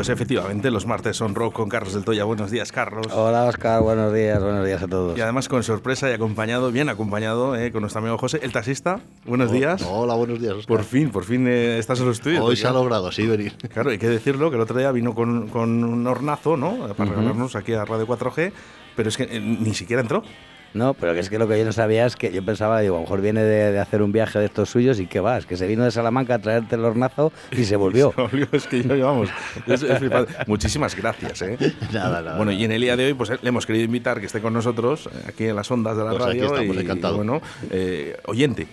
pues efectivamente, los martes son rock con Carlos del Toya. Buenos días, Carlos. Hola, Oscar. Buenos días, buenos días a todos. Y además con sorpresa y acompañado, bien acompañado, eh, con nuestro amigo José, el taxista. Buenos días. Hola, buenos días, Oscar. Por fin, por fin eh, estás en los estudios. Hoy se ha logrado, sí, venir. Claro, hay que decirlo, que el otro día vino con, con un hornazo, ¿no? Para regalarnos aquí a Radio 4G, pero es que eh, ni siquiera entró. No, pero que es que lo que yo no sabía es que yo pensaba, digo, a lo mejor viene de, hacer un viaje de estos suyos y qué vas, que se vino de Salamanca a traerte el hornazo y se volvió. se volvió, es que yo, llevamos. Muchísimas gracias, ¿eh? Nada, nada. Bueno, y en el día de hoy, pues le hemos querido invitar que esté con nosotros eh, aquí en las ondas de la pues radio. Aquí estamos, encantado. bueno, eh, oyente.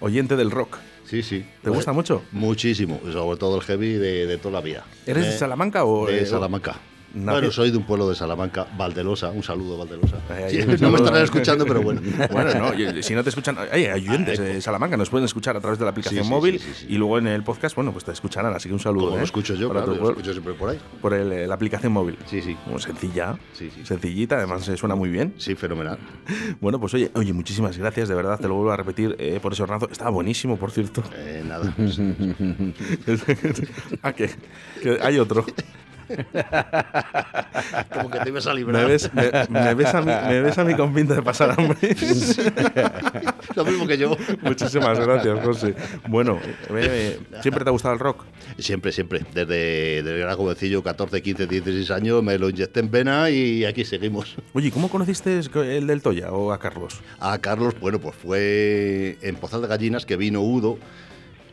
Oyente del rock. Sí, sí. ¿Te gusta mucho? Muchísimo, sobre todo el heavy de, toda la vida. ¿Eres de Salamanca o...? De Salamanca. Bueno, soy de un pueblo de Salamanca, Valdelosa. Un saludo, Valdelosa. no me estarán escuchando, pero bueno. bueno, no, si no te escuchan, hay oyentes de Salamanca, nos pueden escuchar a través de la aplicación móvil y luego en el podcast, bueno, pues te escucharán, así que un saludo. Como ¿eh? lo escucho yo, claro, lo escucho siempre por ahí. Por el, la aplicación móvil. Sí, sí. Como sencilla, sencillita, además se suena muy bien. Sí, fenomenal. Bueno, pues oye, oye, muchísimas gracias, de verdad, te lo vuelvo a repetir eh, por ese hornazo. Estaba buenísimo, por cierto. Eh, nada. ah, que hay otro. Como que te ibas a librar. Me ves, me, ves, a, mí, me ves a mí con pinta de pasar hambre. Lo mismo que yo. Muchísimas gracias, José. Bueno, ¿siempre te ha gustado el rock? Siempre, siempre. Desde, desde gran jovencillo, 14, 15, 16 años, me lo inyecté en pena y aquí seguimos. Oye, ¿cómo conociste el del Toya o a Carlos? A Carlos, bueno, pues fue en Pozal de Gallinas que vino Udo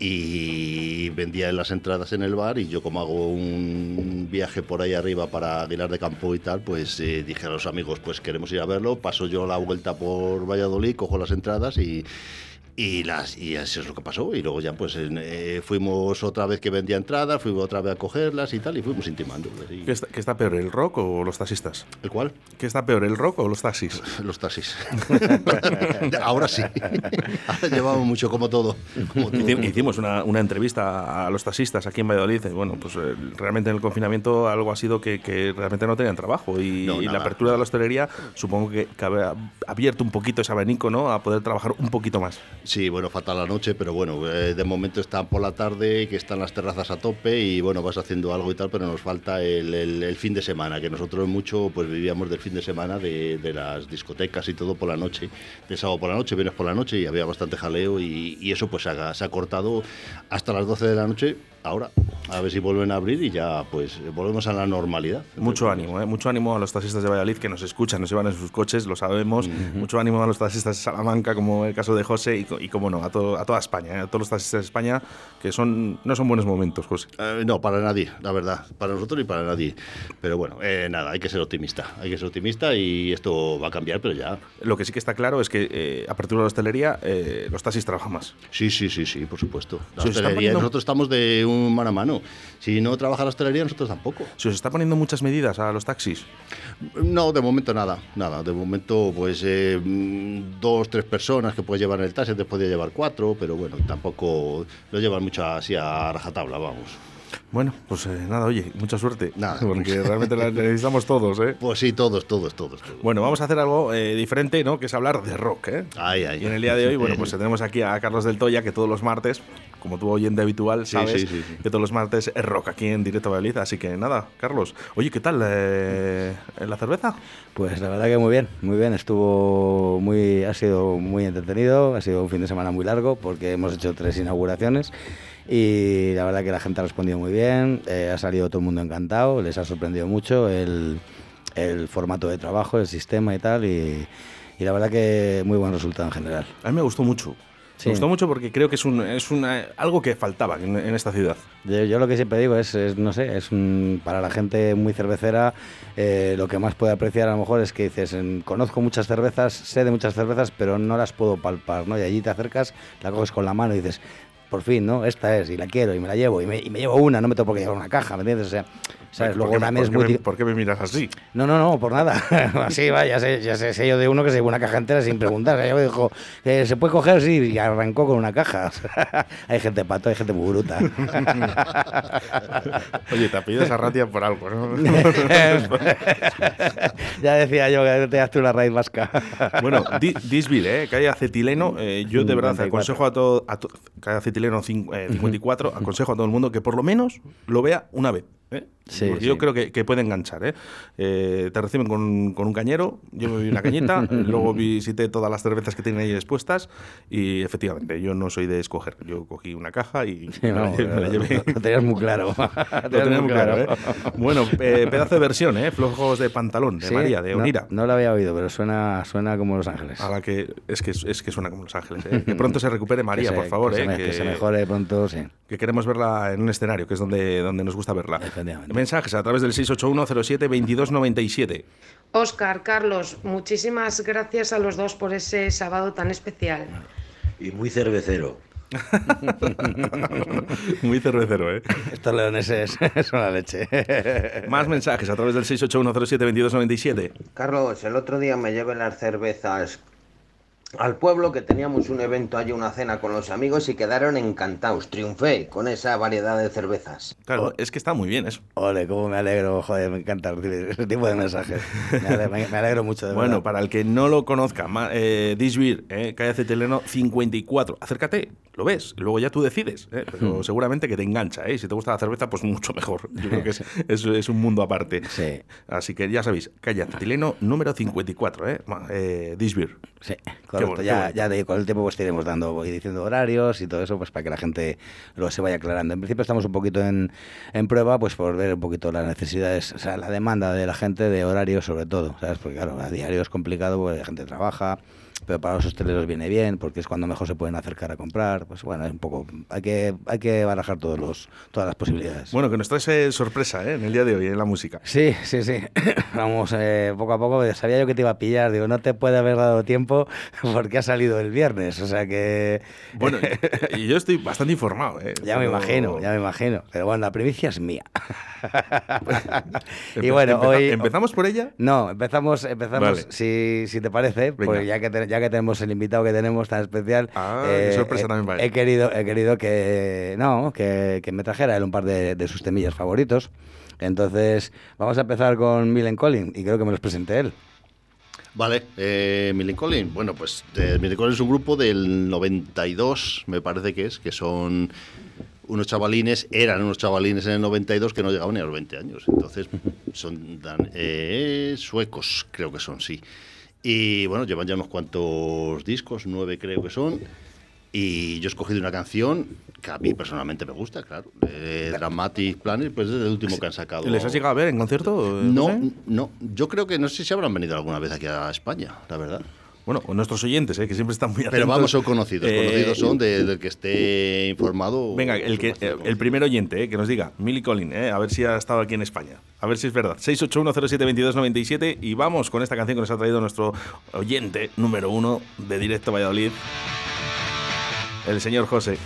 y vendía las entradas en el bar y yo como hago un viaje por ahí arriba para Aguilar de Campo y tal, pues eh, dije a los amigos, pues queremos ir a verlo, paso yo la vuelta por Valladolid, cojo las entradas y y, las, y eso es lo que pasó. Y luego ya pues eh, fuimos otra vez que vendía entradas, fuimos otra vez a cogerlas y tal, y fuimos intimando. ¿Qué, está, peor, el rock o los taxistas? ¿El cuál? ¿Qué está peor, el rock o los taxis? los taxis. Ahora sí. Ahora llevamos mucho como todo. Hicimos una, una, entrevista a los taxistas aquí en Valladolid. Y bueno, pues eh, realmente en el confinamiento algo ha sido que, que realmente no tenían trabajo. Y, la apertura de la hostelería supongo que, que ha abierto un poquito ese abanico ¿no? a poder trabajar un poquito más. Sí, bueno, falta la noche, pero bueno, eh, de momento están por la tarde, que están las terrazas a tope y bueno, vas haciendo algo y tal, pero nos falta el, fin de semana, que nosotros mucho pues vivíamos del fin de semana de, las discotecas y todo por la noche, de sábado por la noche, vienes por la noche y había bastante jaleo y, eso pues se ha, se ha cortado hasta las 12 de la noche ahora. A ver si vuelven a abrir y ya pues volvemos a la normalidad. Mucho ánimo, ¿eh? mucho ánimo a los taxistas de Valladolid que nos escuchan, nos llevan en sus coches, lo sabemos. Mucho ánimo a los taxistas de Salamanca, como el caso de José, y, y como no, a, a toda España, ¿eh? a todos los taxistas de España, que son no son buenos momentos, José. Eh, no, para nadie, la verdad, para nosotros y para nadie. Pero bueno, eh, nada, hay que ser optimista, hay que ser optimista y esto va a cambiar, pero ya. Lo que sí que está claro es que a partir de la hostelería los taxis trabajan más. Sí, sí, sí, sí, por supuesto. La hostelería, nosotros estamos de un mano a mano. Si no trabaja la hostelería, nosotros tampoco. ¿Se os está poniendo muchas medidas a los taxis? No, de momento nada, nada. De momento, pues eh, dos, tres personas que puedes llevar en el taxi, te podía llevar cuatro, pero bueno, tampoco lo llevan mucho así a rajatabla, vamos. Bueno, pues eh, nada, oye, mucha suerte. Nada. Porque realmente la necesitamos todos, ¿eh? Pues sí, todos, todos, todos. Bueno, vamos a hacer algo eh, diferente, ¿no? Que es hablar de rock, ¿eh? Ay, ay. Y en el día de hoy, bueno, pues tenemos aquí a Carlos del Toya, que todos los martes, como tu oyente habitual, sabes que todos los martes es rock aquí en Directo Valladolid. Así que nada, Carlos. Oye, ¿qué tal eh, la cerveza? Pues la verdad que muy bien, muy bien. Estuvo muy, ha sido muy entretenido, ha sido un fin de semana muy largo porque hemos hecho tres inauguraciones y la verdad que la gente ha respondido muy bien, eh, ha salido todo el mundo encantado, les ha sorprendido mucho el, el formato de trabajo, el sistema y tal, y, y, la verdad que muy buen resultado en general. A mí me gustó mucho. Me gustó mucho porque creo que es, un, es una, algo que faltaba en, esta ciudad. Yo, lo que siempre digo es, no sé, es para la gente muy cervecera eh, lo que más puede apreciar a lo mejor es que dices, conozco muchas cervezas, sé de muchas cervezas, pero no las puedo palpar, ¿no? Y allí te acercas, la coges con la mano y dices, por fin, ¿no? Esta es, y la quiero, y me la llevo, y me, llevo una, no me tengo por qué llevar una caja, ¿me entiendes? O sea, ¿Sabes? Luego también es muy. ¿Por qué me miras así? No, no, no, por nada. así va, ya sé, ya sé, yo de uno que se llevó una caja entera sin preguntar. Yo me dijo, ¿se puede coger? Sí, y arrancó con una caja. hay gente pato, hay gente muy bruta. Oye, te pides a Ratia por algo, ¿no? ya decía yo que te haces una raíz vasca. bueno, Disbil, ¿eh? que hay acetileno. Eh, yo de verdad aconsejo a todo, que hay acetileno 54, eh, aconsejo a todo el mundo que por lo menos lo vea una vez. ¿Eh? Sí, yo creo que, que, puede enganchar. ¿eh? Eh, te reciben con, con, un cañero, yo me vi una cañita, luego visité todas las cervezas que tienen ahí expuestas y efectivamente, yo no soy de escoger. Yo cogí una caja y me, la, llevé. Lo tenías muy claro. lo tenías muy claro. bueno, pedazo de versión, ¿eh? Flojos de pantalón, de María, de Onira. No, lo había oído, pero suena, suena como Los Ángeles. A la que es que, es que suena como Los Ángeles. Que pronto se recupere María, por favor. Que, se, que se mejore pronto, sí. Que queremos verla en un escenario, que es donde, donde nos gusta verla. Mensajes a través del 681072297. Oscar, Carlos, muchísimas gracias a los dos por ese sábado tan especial. Y muy cervecero. Muy cervecero, ¿eh? Estos leoneses son la leche. Más mensajes a través del 681072297. Carlos, el otro día me llevé las cervezas al pueblo que teníamos un evento allí, una cena con los amigos y quedaron encantados. Triunfé con esa variedad de cervezas. Claro, es que está muy bien eso. Ole, cómo me alegro, joder, me encanta ese tipo de mensajes. Me alegro, mucho de Bueno, para el que no lo conozca, eh, Disbeer, eh, calle Ceteleno 54. Acércate, lo ves, luego ya tú decides, ¿eh? pero hmm. seguramente que te engancha, ¿eh? si te gusta la cerveza, pues mucho mejor. Yo creo que es, es, un mundo aparte. Sí. Así que ya sabéis, calle Cetileno número 54, ¿eh? eh Disbeer. Sí, correcto. Ya, ya de, con el tiempo pues iremos dando, voy diciendo horarios y todo eso, pues para que la gente lo se vaya aclarando. En principio estamos un poquito en, en prueba, pues por ver un poquito las necesidades, o sea, la demanda de la gente de horarios sobre todo, ¿sabes? Porque claro, a diario es complicado porque la gente trabaja, pero para los hosteleros viene bien porque es cuando mejor se pueden acercar a comprar. Pues bueno, es un poco. Hay que, hay que barajar todos los, todas las posibilidades. Bueno, que nos trae sorpresa ¿eh? en el día de hoy en la música. Sí, sí, sí. Vamos eh, poco a poco. Sabía yo que te iba a pillar. Digo, no te puede haber dado tiempo porque ha salido el viernes. O sea que. Bueno, y yo estoy bastante informado. ¿eh? Ya me imagino, ya me imagino. Pero bueno, la primicia es mía. y bueno, hoy. ¿Empezamos por ella? No, empezamos, empezamos si, si te parece, pues ya que, ya que tenemos el invitado que tenemos tan especial. Ah, qué eh, sorpresa también va He querido, he querido que, no, que, que me trajera él un par de, de, sus temillas favoritos. Entonces, vamos a empezar con Millen Collin y creo que me los presente él. Vale, eh, Millen Collin. Bueno, pues eh, Millen Collin es un grupo del 92, me parece que es, que son unos chavalines, eran unos chavalines en el 92 que no llegaban ni a los 20 años. Entonces, son eh, suecos, creo que son, sí. Y bueno, llevan ya unos cuantos discos, nueve creo que son. Y yo he escogido una canción que a mí personalmente me gusta, claro. Dramatic Planet, pues es el último que han sacado. ¿Les has llegado a ver en concierto? No, no, Yo creo que no sé si habrán venido alguna vez aquí a España, la verdad. Bueno, nuestros oyentes, ¿eh? que siempre están muy atentos. Pero vamos, son conocidos. Eh, conocidos son del que esté informado. Venga, el, que, el primer oyente eh, que nos diga, Millie Collin, a ver si ha estado aquí en España. A ver si es verdad. 681072297 y vamos con esta canción que nos ha traído nuestro oyente número uno de Directo Valladolid, el señor José.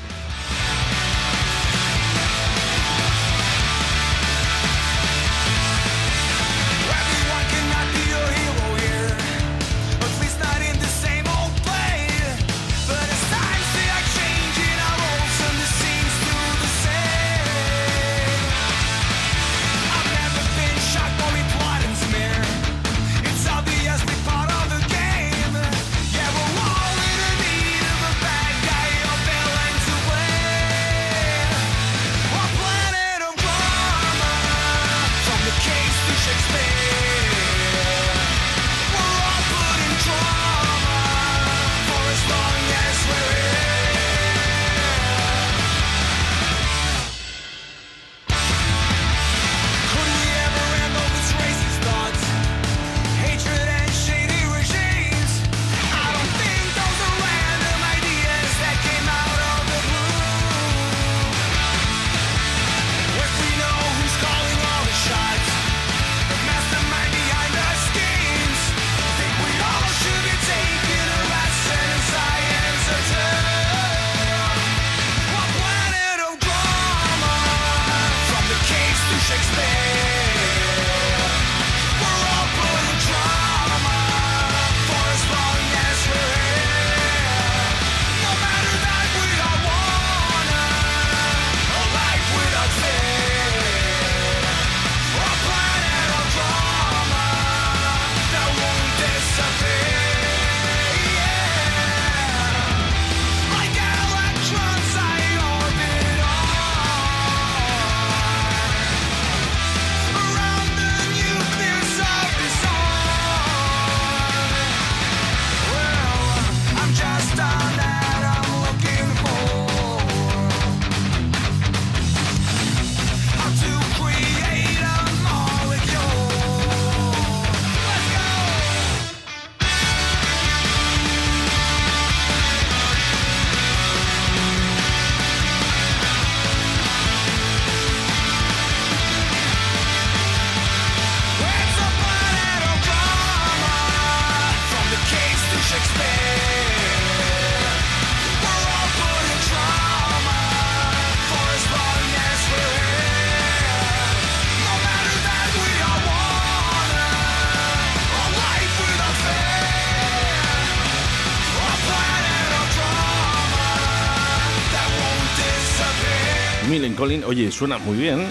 Oye, suena muy bien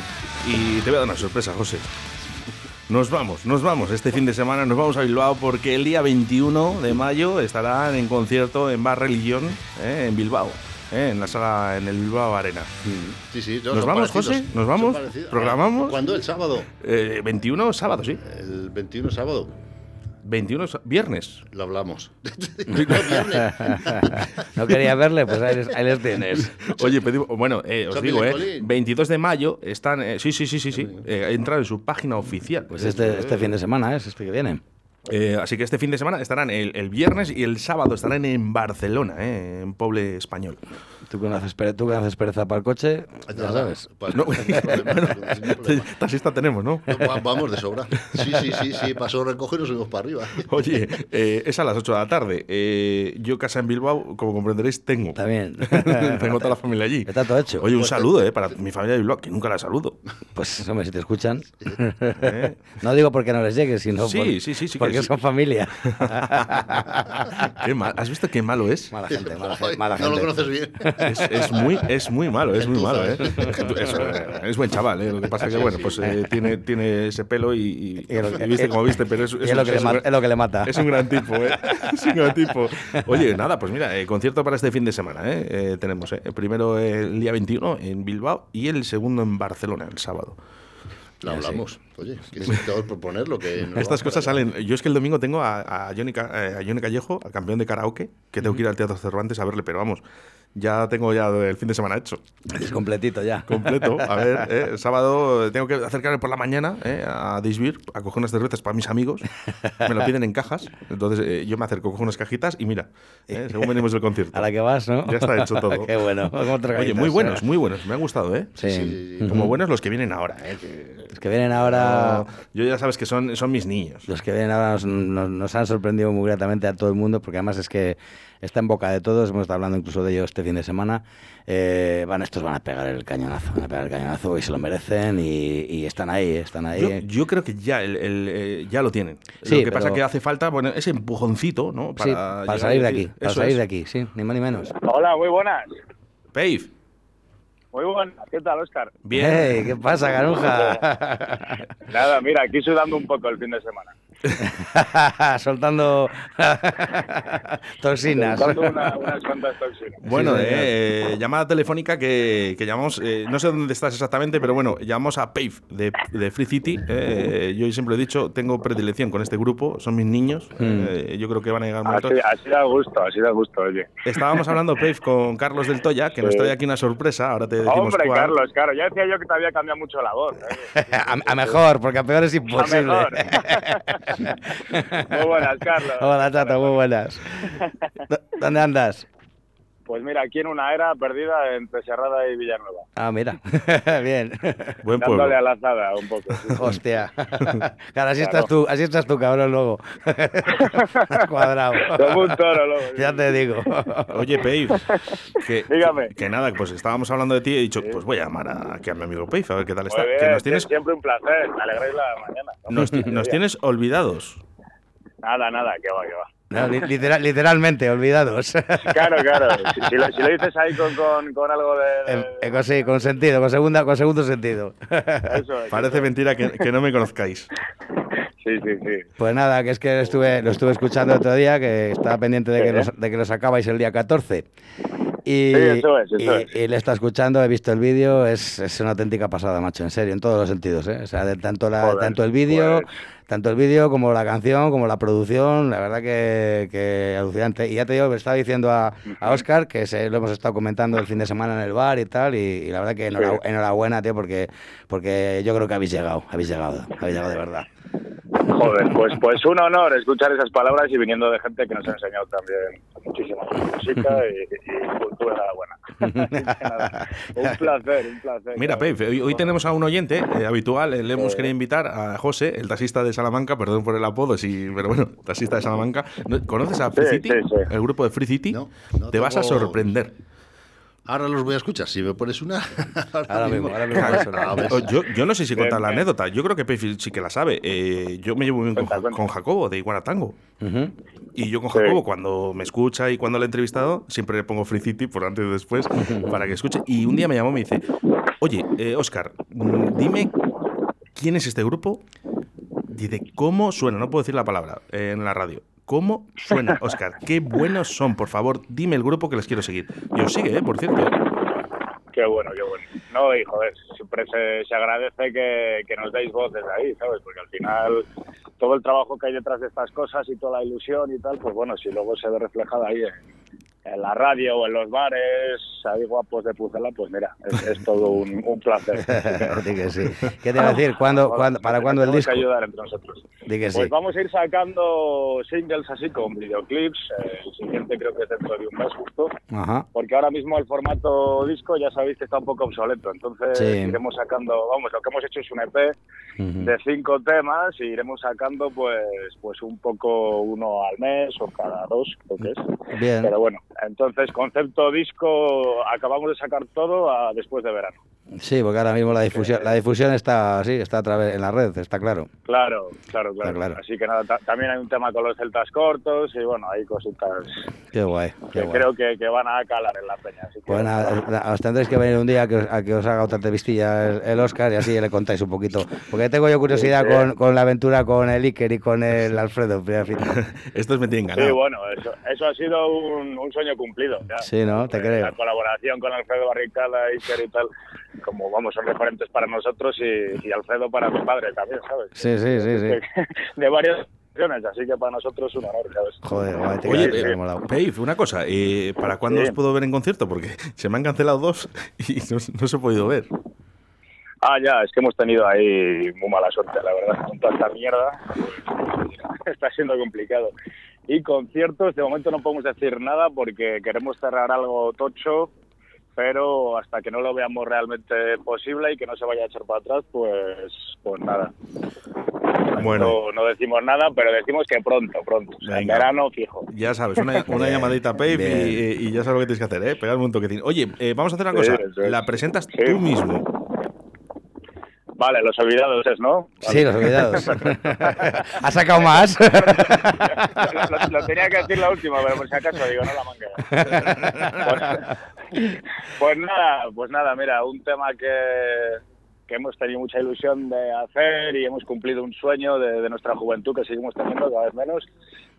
y te voy a dar una sorpresa, José. Nos vamos, nos vamos. Este fin de semana nos vamos a Bilbao porque el día 21 de mayo estarán en concierto en Bar Religión, eh, en Bilbao. eh, en la sala, en el Bilbao Arena. Sí, sí. ¿Nos vamos, José? ¿Nos vamos? ¿Programamos? ¿Cuándo? ¿El sábado? Eh, 21 sábado, sí. El 21 sábado. 21 sa- viernes. Lo hablamos. no quería verle, pues ahí les, ahí les tienes. Oye, pedimos- bueno, eh, os digo, eh, Millencolin. 22 de mayo están, eh, sí, sí, sí, sí, sí, eh, entran en su página oficial. Pues este, este fin de semana es este que viene. Eh, así que este fin de semana estarán el, el viernes y el sábado estarán en Barcelona, eh, en Poble Español. Tú que no haces, pere- tú que no haces pereza para el coche, ya sabes. Pues No. no, problema, sin problema. Taxista tenemos, ¿no? No, va- Vamos de sobra. Sí, sí, sí, sí. Pasó recoge y nos subimos para arriba. Oye, eh, es a las 8 de la tarde. Eh, yo casa en Bilbao, como comprenderéis, tengo. También. tengo toda la familia allí. Está todo hecho. Oye, un saludo eh, para mi familia de Bilbao, que nunca la saludo. Pues, hombre, si te escuchan. ¿eh? No digo porque no les llegue, sino Sí, por- sí, sí, sí que porque sí. son familia. Qué mal. ¿Has visto qué malo es? Mala gente, mala, Ay, gente, mala no lo conoces bien. Es, es muy, es muy malo, es muy malo, ¿eh? Gentuza, Es, eh, es buen chaval, ¿eh? Lo que pasa es que, bueno, pues eh, tiene, tiene ese pelo y, y- Y viste como viste, pero es, lo que le un ma- gran- es lo que le mata. Es un gran tipo, ¿eh? Es un gran tipo. Oye, nada, pues mira, eh, concierto para este fin de semana, ¿eh? Eh, tenemos, ¿eh? El primero el día 21 en Bilbao y el segundo en Barcelona, el sábado. Lo hablamos. Oye, que proponer lo que. Estas cosas salen. Yo es que el domingo tengo a, a, Johnny, eh, a Johnny Callejo, al campeón de karaoke, que tengo que ir al Teatro Cervantes a verle, pero vamos, ya tengo ya el fin de semana hecho. Es completito ya. completo. A ver, eh, el sábado tengo que acercarme por la mañana eh, a Disbir a coger unas cervezas para mis amigos. Me lo piden en cajas. Entonces eh, yo me acerco, cojo unas cajitas y mira, eh, según venimos del concierto. A la que vas, ¿no? Ya está hecho todo. Qué bueno. ¿Cómo te Oye, muy buenos, eh? muy buenos. Me ha gustado, ¿eh? Sí. Sí, sí, Como buenos los que vienen ahora, ¿eh? Que- Los que vienen ahora. no, yo ya sabes que son, son mis niños. Los que vienen ahora nos, nos- nos han sorprendido muy gratamente a todo el mundo, porque además es que está en boca de todos, hemos estado hablando incluso de ellos este fin de semana. Eh, van, estos van a pegar el cañonazo, van a pegar el cañonazo y se lo merecen y, y están ahí, están ahí. Yo, yo creo que ya, el, el, eh, ya lo tienen. Sí, lo que pasa pero- que hace falta bueno, ese empujoncito, ¿no? Sí, para salir de aquí, para salir es. de aquí, sí, ni más ni menos. Hola, muy buenas. Pave, Muy buenas. ¿Qué tal, Oscar? bien. Hey, ¿Qué pasa, Garuja? Nada, mira, aquí sudando un poco el fin de semana. Soltando toxinas. Una- unas cuantas toxinas. Bueno, Sí, señor. eh, llamada telefónica que, que llamamos, eh, no sé dónde estás exactamente, pero bueno, llamamos a Pave de, de Free City. eh, yo siempre he dicho, tengo predilección con este grupo, son mis niños. Eh, yo creo que van a llegar momentos. Así, así da gusto, así da gusto, oye. Estábamos hablando, Pave, con Carlos del Toya, que nos Sí. trae aquí una sorpresa. Ahora te decimos Hombre, cuál. Carlos, claro, ya decía yo que te había cambiado mucho la voz. ¿eh? a, a mejor, porque a peor es A imposible. mejor. Muy buenas, Carlos. Hola, Tato, muy buenas. ¿Dó- ¿Dónde andas? Pues mira, aquí en una era perdida entre Serrada y Villanueva. Ah, mira. Bien. Buen pueblo. Dándole a la azada un poco. sí. Hostia. Claro, así estás tú, así estás tú, cabrón, luego. Cuadrado. Como un toro, luego. Ya te digo. Oye, Pave, que, Dígame. que, que nada, pues estábamos hablando de ti y he dicho, pues voy a llamar a, aquí a mi amigo Pave, a ver qué tal está. Muy bien, que nos tienes, siempre un placer, me alegráis la mañana. nos, nos tienes olvidados. Nada, nada, que va, que va. No, li- literal- literalmente, olvidados. Claro, claro. Si, si lo, si lo dices ahí con, con, con algo de. de- Eh, eh, con- sí, con sentido, con, segunda, con segundo sentido. Eso es. Parece mentira que, que no me conozcáis. Sí, sí, sí. Pues nada, que es que estuve, lo estuve escuchando el otro día, que estaba pendiente de que, ¿eh? los, de que lo sacabais el día 14. Y, Sí, eso es, eso y- le está escuchando, he visto el vídeo, es, es una auténtica pasada, macho, en serio, en todos los sentidos. ¿eh? O sea, de tanto, la, Joder, tanto el vídeo, pues. tanto el vídeo como la canción, como la producción, la verdad que, que alucinante. Y ya te digo, le estaba diciendo a, a Oscar, que se, lo hemos estado comentando el fin de semana en el bar y tal, y, y la verdad que enhora- enhorabuena, tío, porque, porque yo creo que habéis llegado, habéis llegado, habéis llegado de verdad. Joder, pues, pues un honor escuchar esas palabras y viniendo de gente que nos ha enseñado también muchísima música y, y cultura buena. Un placer, un placer. Mira. Pave, hoy, hoy tenemos a un oyente eh, habitual, eh, le hemos querido invitar a José, el taxista de Salamanca, perdón por el apodo, sí, pero bueno, taxista de Salamanca. ¿No- ¿Conoces a Free Sí, City? sí, sí. El grupo de Free City. No, no Te vas a sorprender. Ahora los voy a escuchar. Si me pones una. ahora, mismo, ahora mismo. yo, yo, no sé si contar la anécdota. Yo creo que Payfield sí que la sabe. Eh, yo me llevo muy bien con, Jacobo de Iguanatango. Y yo con Jacobo, cuando me escucha y cuando le he entrevistado, siempre le pongo Free City por antes y después para que escuche. Y un día me llamó y me dice: Oye, eh, Oscar, mm, dime quién es este grupo. Dice, ¿cómo suena? No puedo decir la palabra eh, en la radio. ¿Cómo suena, Oscar? Qué buenos son, por favor, dime el grupo que les quiero seguir. Y os sigue, ¿eh? por cierto. Qué bueno, qué bueno. No, y joder, siempre se, agradece que, que, nos deis voces ahí, ¿sabes? Porque al final todo el trabajo que hay detrás de estas cosas y toda la ilusión y tal, pues bueno, si luego se ve reflejada ahí en, en la radio o en los bares, ahí guapos de Pucela, pues mira, es, todo un, placer. ¿Qué te va a decir? ¿Cuándo, ¿Para cuándo el disco? que ayudar entre nosotros. pues vamos a ir sacando singles así con videoclips. Eh, el siguiente creo que es dentro de un mes justo. Porque ahora mismo el formato disco ya sabéis que está un poco obsoleto. Entonces iremos sacando, vamos, lo que hemos hecho es un EP de cinco temas y iremos sacando pues, pues un poco uno al mes o cada dos, creo que es. Bien. Pero bueno, entonces, concepto disco, acabamos de sacar todo a, después de verano. Sí, porque ahora mismo la difusión, la difusión está así, está a través en la red, está claro. Claro, claro, claro. Así que nada, también hay un tema con los celtas cortos y bueno, hay cositas. Qué guay. que creo que, van a calar en la peña. Así bueno, os tendréis que venir un día a que, os, a que os haga otra entrevistilla el, Oscar y así le contáis un poquito. Porque tengo yo curiosidad con, con, la aventura con el Iker y con el Alfredo. Estos me tienen ganado. Sí, bueno, eso, eso ha sido un, un sueño cumplido. Sí, ¿no? Te creo. La colaboración con Alfredo Barricada, Iker y tal como vamos, son referentes para nosotros y, Alfredo para mi padre también, ¿sabes? Sí, sí, sí. sí. De, varias así que para nosotros es un honor, ¿sabes? Joder, guay, te Oye, eh, una cosa, eh, ¿para cuándo os puedo ver en concierto? Porque se me han cancelado dos y no, no se ha podido ver. Ah, ya, es que hemos tenido ahí muy mala suerte, la verdad, con toda esta mierda. Está siendo complicado. Y conciertos, de momento no podemos decir nada porque queremos cerrar algo tocho pero hasta que no lo veamos realmente posible y que no se vaya a echar para atrás, pues, pues nada. Bueno. No, decimos nada, pero decimos que pronto, pronto. en verano fijo. Ya sabes, una, llamadita a Pave y, ya sabes lo que tienes que hacer, ¿eh? Pegarme un toquetín. Oye, eh, vamos a hacer una cosa. La presentas tú mismo. Vale, los olvidados es, ¿no? Sí, los olvidados. ¿Has sacado más? lo, tenía que decir la última, pero por si acaso digo, no la manga. pues, nada, pues nada, mira, un tema que, que hemos tenido mucha ilusión de hacer y hemos cumplido un sueño de, de nuestra juventud que seguimos teniendo cada vez menos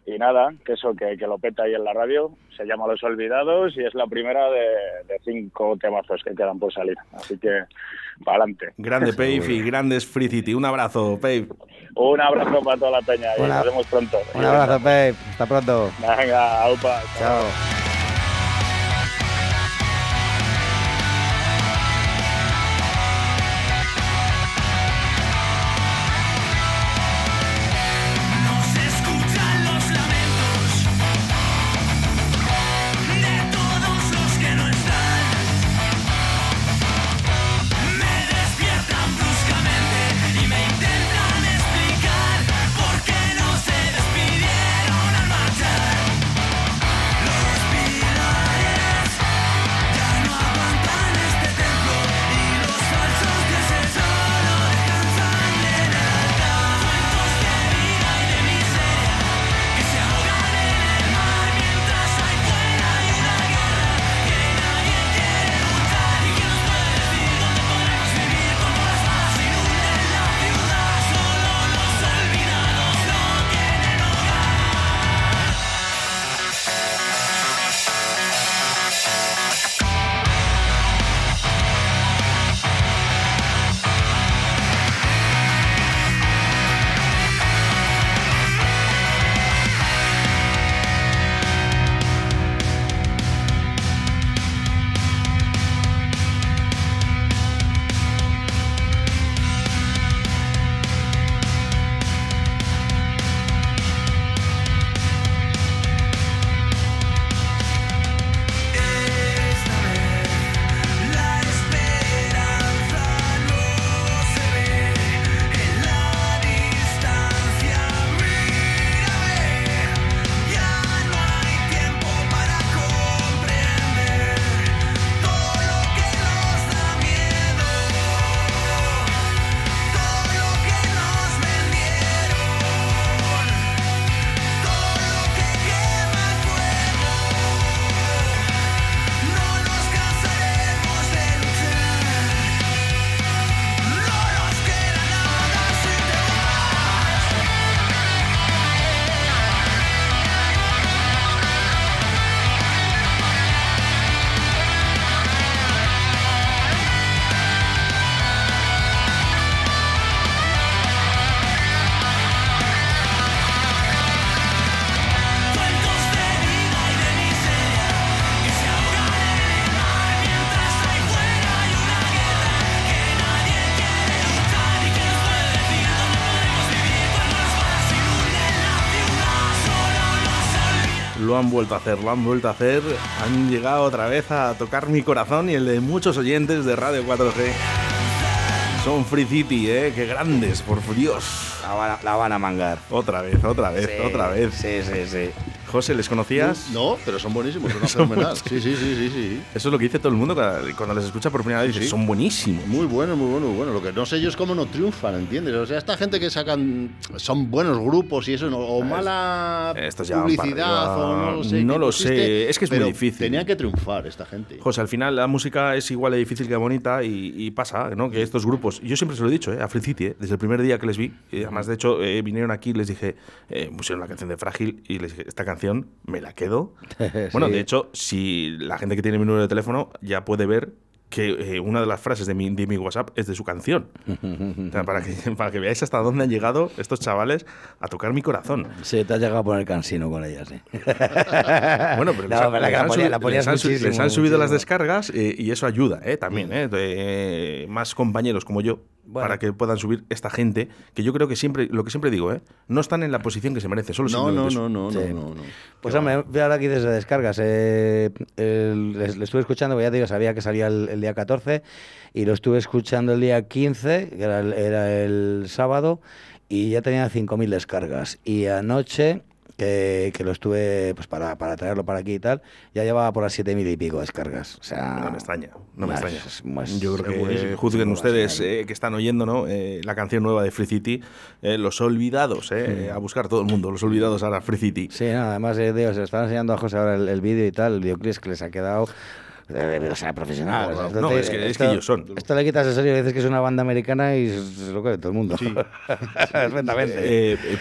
y nada, que eso que, que, lo peta ahí en la radio, se llama Los Olvidados y es la primera de, de cinco temazos que quedan por salir. Así que, para adelante. Grande Pave y grandes Free City. Un abrazo, Pave. Un abrazo para toda la peña y nos vemos pronto. Un abrazo, Pave. Hasta pronto. Venga, aupa. Chao. Vuelto a hacer, lo han vuelto a hacer. Han llegado otra vez a tocar mi corazón y el de muchos oyentes de Radio 4G. Son Free City, ¿eh? Qué grandes, por Dios. La van a, mangar. Otra vez, otra vez, otra vez. Sí, sí, sí. José, ¿les conocías? No, pero son buenísimos, son fenomenal. Sí, sí, sí, sí, sí. Eso es lo que dice todo el mundo cuando les escucha por primera vez. Dice, son buenísimos. Muy buenos, muy buenos, muy buenos. Lo que no sé yo es cómo no triunfan, ¿entiendes? O sea, esta gente que sacan son buenos grupos y eso, o mala publicidad, o no lo sé. No lo sé, es que es muy difícil. Tenían que triunfar esta gente. José, al final la música es igual de difícil que bonita y, pasa, ¿no? Que estos grupos, yo siempre se lo he dicho, ¿eh? a Free City, ¿eh? desde el primer día que les vi, y además de hecho eh, vinieron aquí, les dije, eh, pusieron la canción de Frágil y les dije, esta canción me la quedo. Bueno, de hecho, si la gente que tiene mi número de teléfono ya puede ver que eh, una de las frases de mi, de mi, WhatsApp es de su canción. para, que, para que veáis hasta dónde han llegado estos chavales a tocar mi corazón. Sí, te has llegado a poner cansino con ellas, sí. bueno, pero les, han, subido las descargas eh, y eso ayuda eh, también. Eh, más compañeros como yo para que puedan subir esta gente, que yo creo que siempre, lo que siempre digo, ¿eh? no están en la posición que se merece, solo no, no, no, no, no, no, Pues hombre, voy ahora aquí desde descargas. Eh, le estuve escuchando, pues ya te digo, sabía que salía el, día 14 y lo estuve escuchando el día 15, que era el, era el sábado, y ya tenía 5.000 descargas. Y anoche que, lo estuve pues para, para traerlo para aquí y tal, ya llevaba por las siete mil y pico descargas. O sea, no me extraña, no me extraña. Yo creo que juzguen ustedes eh, que están oyendo ¿no? Eh, la canción nueva de Free City, eh, Los Olvidados, a buscar todo el mundo, Los Olvidados ahora Free City. Sí, además, de se estaba enseñando a José ahora el, el vídeo y tal, el videoclip que les ha quedado o sea, profesional. no, es que, es que ellos son. Esto le quitas en serio y dices que es una banda americana y es lo que todo el mundo. Sí. Perfectamente. Eh, eh,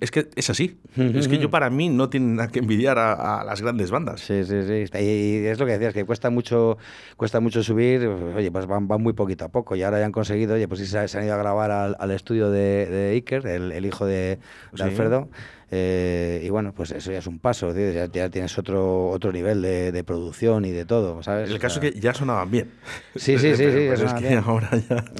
es que es así. es que yo para mí no tienen nada que envidiar a, las grandes bandas. Sí, sí, sí. Y, es lo que decías, que cuesta mucho, cuesta mucho subir. Oye, pues van, van muy poquito a poco y ahora ya han conseguido, oye, pues sí se, han ido a grabar al, estudio de, de Iker, el, hijo de, Alfredo. Eh, y bueno, pues eso ya es un paso, ya, tienes otro otro nivel de, producción y de todo, ¿sabes? El caso es que ya sonaban bien. Sí, sí, sí, sí, ya sonaban bien. Ahora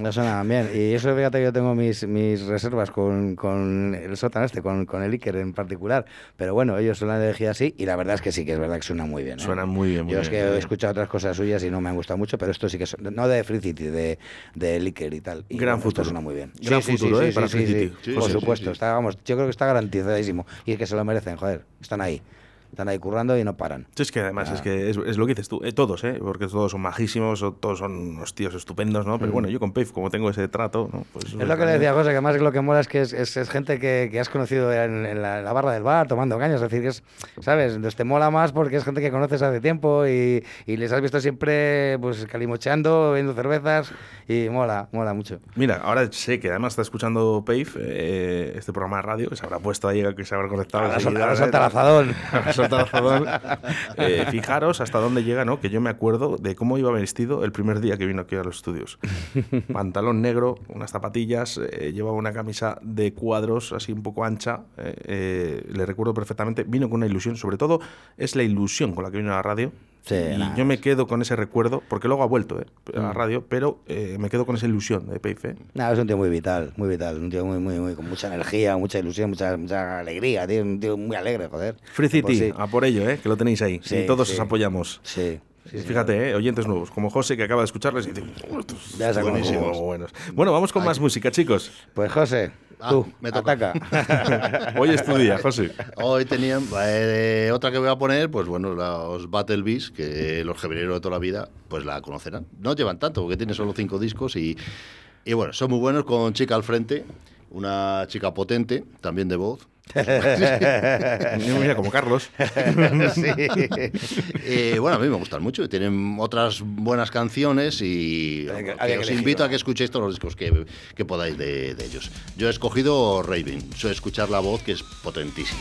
ya... sonaban bien. Y eso, fíjate que yo tengo mis, mis reservas con, con el sótano este, con, con el Iker en particular. Pero bueno, ellos lo han elegido así y la verdad es que sí, que es verdad que suena muy bien. ¿eh? Suena muy bien, muy Yo es que he escuchado otras cosas suyas y no me han gustado mucho, pero esto sí que no de Free City, de, de Iker y tal. Y Gran futuro. suena muy bien. Gran futuro, ¿eh? Para Free City. Por supuesto, está, vamos, yo creo que está garantizadísimo. Y es que se lo merece joder, están ahí. Están ahí currando y no paran. es que además es que es, lo que dices tú, eh, todos, ¿eh? porque todos son majísimos, todos son unos tíos estupendos, ¿no? Pero mm. bueno, yo con Pave, como tengo ese trato, ¿no? Pues, es lo que le decía José, que más lo que mola es que es, gente que, que, has conocido en, la, barra del bar tomando cañas, es decir, que es, ¿sabes? Entonces te mola más porque es gente que conoces hace tiempo y, y les has visto siempre pues calimocheando, bebiendo cervezas y mola, mola mucho. Mira, ahora sé que además está escuchando Pave, eh, este programa de radio, que se habrá puesto ahí, que se habrá conectado. Ahora, solta, eh, fijaros hasta dónde llega, ¿no? Que yo me acuerdo de cómo iba vestido el primer día que vino aquí a los estudios. Pantalón negro, unas zapatillas, eh, llevaba una camisa de cuadros así un poco ancha. Eh, le recuerdo perfectamente. Vino con una ilusión, sobre todo es la ilusión con la que vino a la radio y yo me quedo con ese recuerdo, porque luego ha vuelto eh, a la mm. radio, pero eh, me quedo con esa ilusión de Peife. No, es un tío muy vital, muy vital, un tío muy, muy, muy con mucha energía, mucha ilusión, mucha, mucha alegría, tío, un tío muy alegre, joder. Free City, a por ello, ¿eh? que lo tenéis ahí, y todos os apoyamos. Sí. Fíjate, ¿eh? oyentes nuevos, como José que acaba de escucharles y dice, ya buenos. Bueno, vamos con más música, chicos. Pues José, Ah, Tú, me Ataca. Hoy es tu día, José. Hoy tenían eh, otra que voy a poner, pues bueno, los Battle Beast, que los gebineros de toda la vida, pues la conocerán. No llevan tanto, porque tiene solo cinco discos y, y bueno, son muy buenos con chica al frente, una chica potente, también de voz Mira, como Carlos. sí. bueno, a mí me gustan mucho. Tienen otras buenas canciones y os invito a que escuchéis todos los discos que, que podáis de, de, ellos. Yo he escogido Raven. Soy escuchar la voz que es potentísima.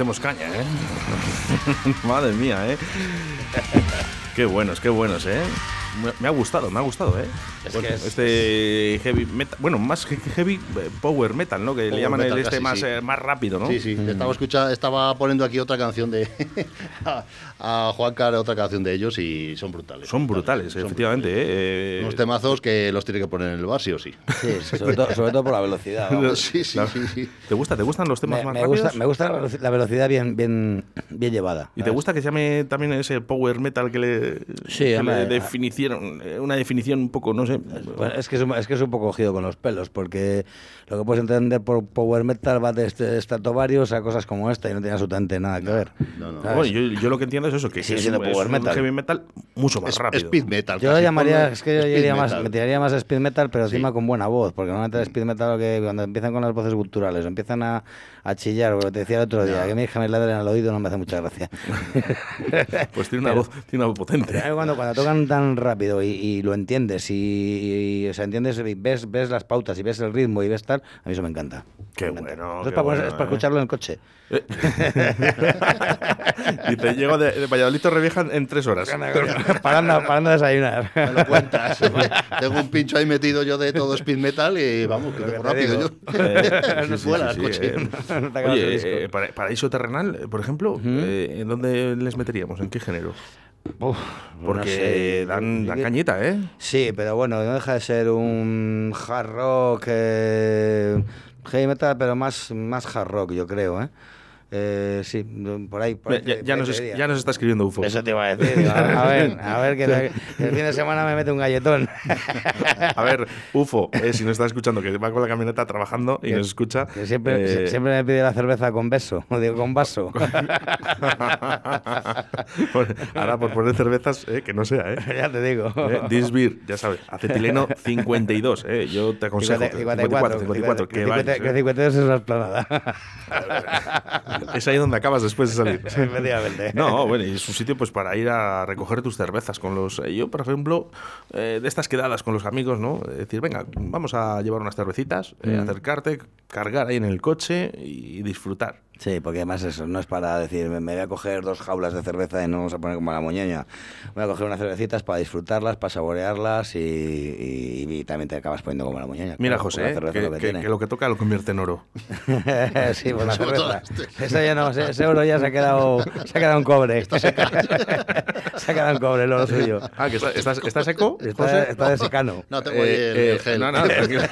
Metemos caña, ¿eh? Madre mía, ¿eh? qué buenos, qué buenos, ¿eh? Me ha gustado, me ha gustado, ¿eh? Este heavy metal, bueno, más que heavy eh, power metal, ¿no? Que le llaman el este más, eh, más rápido, ¿no? Sí, sí. Estaba, escuchando, estaba poniendo aquí otra canción de. a Juan Car, otra canción de ellos y son brutales. Son brutales, efectivamente. ¿eh? Unos temazos que los tiene que poner en el bar, sí o sí. Sí, sobre, todo, por la velocidad. Sí, sí, sí, ¿Te, gusta, ¿Te gustan los temas más me rápidos? Gusta, me gusta la velocidad bien, bien, bien llevada. ¿Y te gusta que se llame también ese power metal que le, sí, que le definición, una definición un poco, no sé? Bueno, es, que es, es, que es un poco cogido con los pelos, porque lo que puedes entender por power metal va desde Stratovarius a cosas como esta y no tiene absolutamente nada que ver. No, no. Bueno, yo, yo, lo que entiendo es eso, que sigue es, siendo power es metal. heavy metal mucho más es, rápido. Speed metal. Yo lo llamaría, es que yo diría más, me tiraría más a speed metal, pero encima sí. con buena voz, porque normalmente el speed metal lo que cuando empiezan con las voces culturales, empiezan a, a chillar, porque te decía el otro día, no. que mi hija me ladren al oído no me hace mucha gracia. pues tiene una, pero, voz, tiene una voz potente. Cuando, cuando tocan tan rápido y, y lo entiendes y, y, o sea, entiendes y ves, ves las pautas y ves el ritmo y ves tal, a mí eso me encanta. Qué me bueno. Eso qué es, para, bueno, es para eh. escucharlo en el coche. y te llego de, de Valladolid a Revieja en tres horas. parando, parando a desayunar. Me lo cuentas. Tengo un pincho ahí metido yo de todo speed metal y vamos, que tengo rápido digo. yo. Eh, no sí, fuera sí, el sí, coche. eh. No te Oye, eh, para- Paraíso Terrenal, eh, por ejemplo, eh, ¿en dónde les meteríamos? ¿En qué género? Uf, Porque no sé. dan, dan cañita, ¿eh? Sí, pero bueno, no deja de ser un hard rock, eh, heavy metal, pero más, más hard rock, yo creo, ¿eh? Eh, sí, por ahí. Por ahí Ya, ya nos, es- ya nos está escribiendo UFO. Eso te iba a decir. A ver, a ver, que el fin de semana me mete un galletón. A ver, UFO, eh, si nos está escuchando, que va con la camioneta trabajando y Que- nos escucha. Que siempre, eh, siempre me pide la cerveza con beso, o digo con vaso. Ahora por poner cervezas, eh, que no sea, ¿eh? ya te digo. Eh, This beer, ya sabes, acetileno 52, eh, yo te aconsejo. 54, 54, que 50, vayas, que eh. 52 es la esplanada. Es ahí donde acabas después de salir. Efectivamente. No, bueno, y es un sitio pues para ir a recoger tus cervezas con los... eh, Yo, por ejemplo, eh, de estas quedadas con los amigos, ¿no? Decir, venga, vamos a llevar unas cervecitas, eh, Mm. acercarte, cargar ahí en el coche y disfrutar. Sí, porque además eso no es para decir, me voy a coger dos jaulas de cerveza y no vamos a poner como la moñeña. Voy a coger unas cervecitas para disfrutarlas, para saborearlas y, y- y también te acabas poniendo como la moñeña. Mira, Claro, José, eh, que, que que- que lo que toca lo convierte en oro. sí, por la cerveza. este. Eso ya no, ese, ese oro ya se ha quedado, se ha quedado en cobre. se ha quedado en cobre el oro suyo. Ah, que está, ¿estás- está seco, Está, José? está de secano. No, tengo el, Eh, el eh, gel. no, no, tranquilo.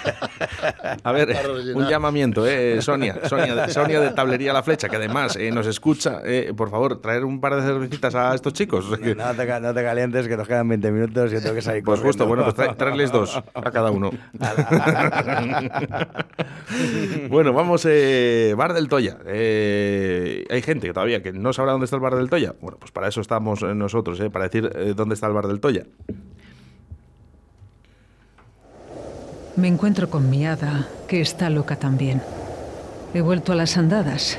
A ver, un llamamiento, eh, Sonia, Sonia, de- Sonia de Tablería La Flecha, que además eh, nos escucha. eh, por favor, traer un par de cervecitas a estos chicos. O sea que- No te, no te calientes, que nos quedan 20 minutos y yo tengo que salir pues justo, bueno, pues trae- traerles dos a cada uno. bueno, vamos, eh, Bar del Toya. Eh, hay gente que todavía que no sabrá dónde está el Bar del Toya. Bueno, pues para eso estamos eh, nosotros, eh, para decir eh, dónde está el Bar del Toya. Me encuentro con mi hada, que está loca también. He vuelto a las andadas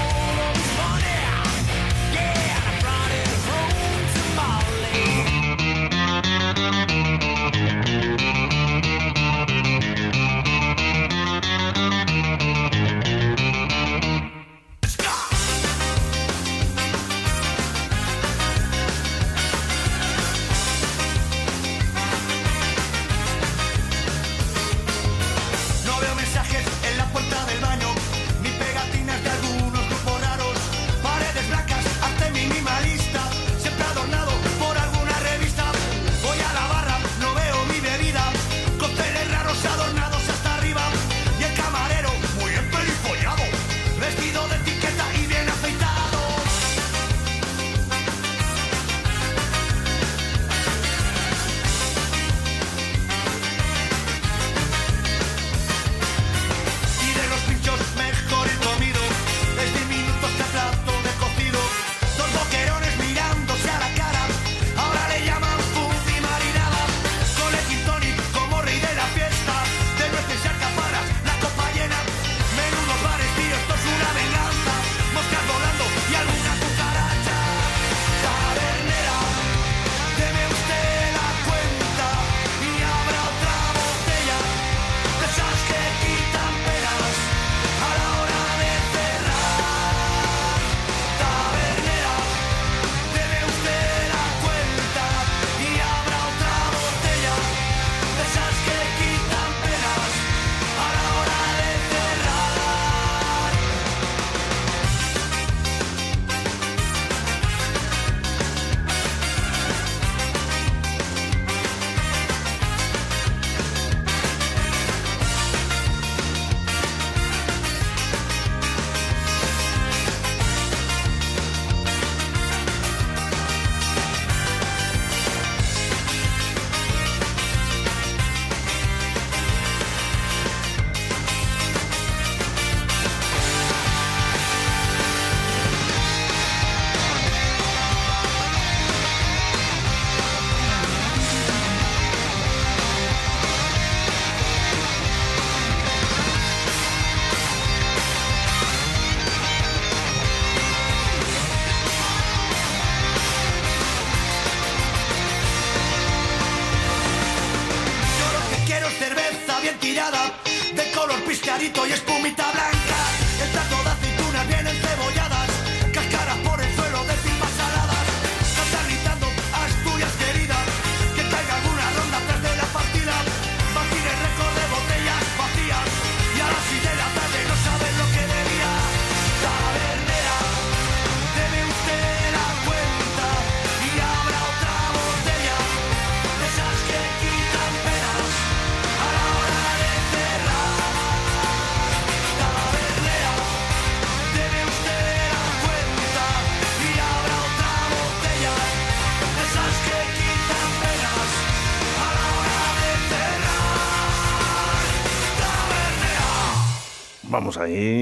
Vamos ahí, el